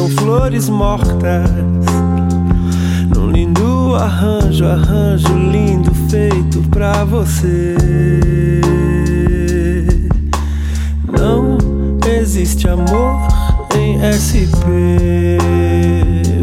São flores mortas. Num lindo arranjo, arranjo lindo feito pra você. Não existe amor em SP.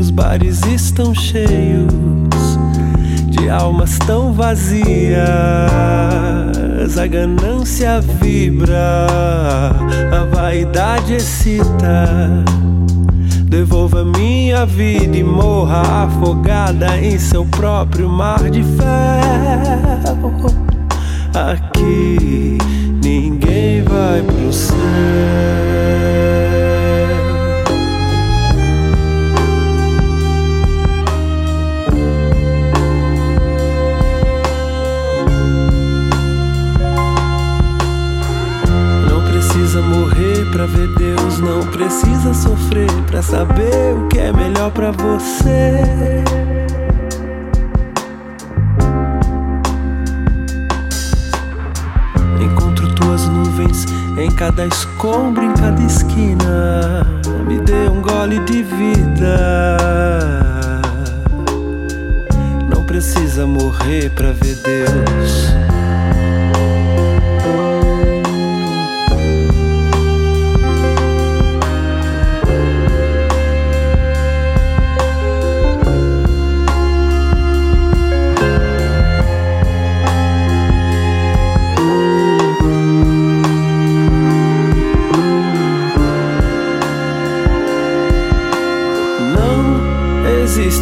Os bares estão cheios de almas tão vazias. A ganância vibra, a vaidade excita. Devolva minha vida e morra afogada em seu próprio mar de ferro. Aqui não precisa sofrer pra saber o que é melhor pra você. Encontro tuas nuvens em cada escombro, em cada esquina. Me dê um gole de vida. Não precisa morrer pra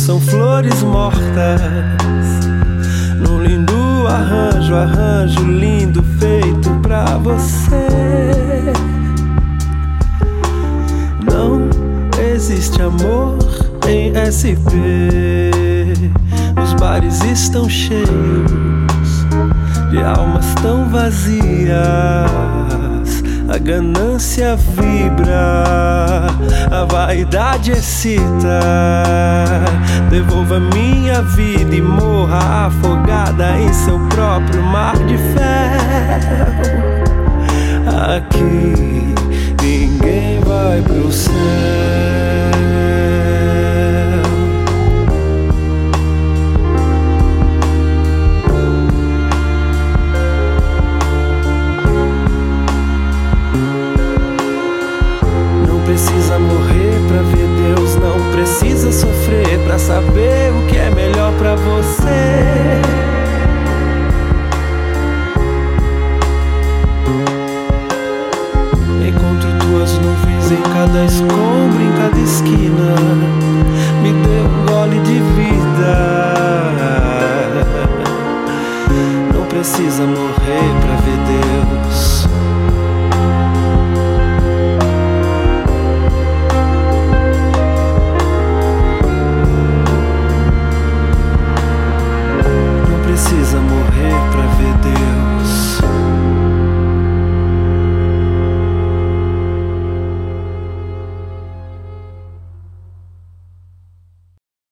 são flores mortas. Num lindo arranjo, arranjo lindo feito pra você. Não existe amor em SP. Os bares estão cheios de almas tão vazias a ganância vibra, vaidade excita. Devolva minha vida e morra afogada em seu próprio mar de ferro. Aqui ninguém vai pro céu. precisa precisa sofrer para saber o que é melhor para você. em cada escombro, em cada esquina. Me deu um gole de vida. Não precisa morrer pra ver Deus.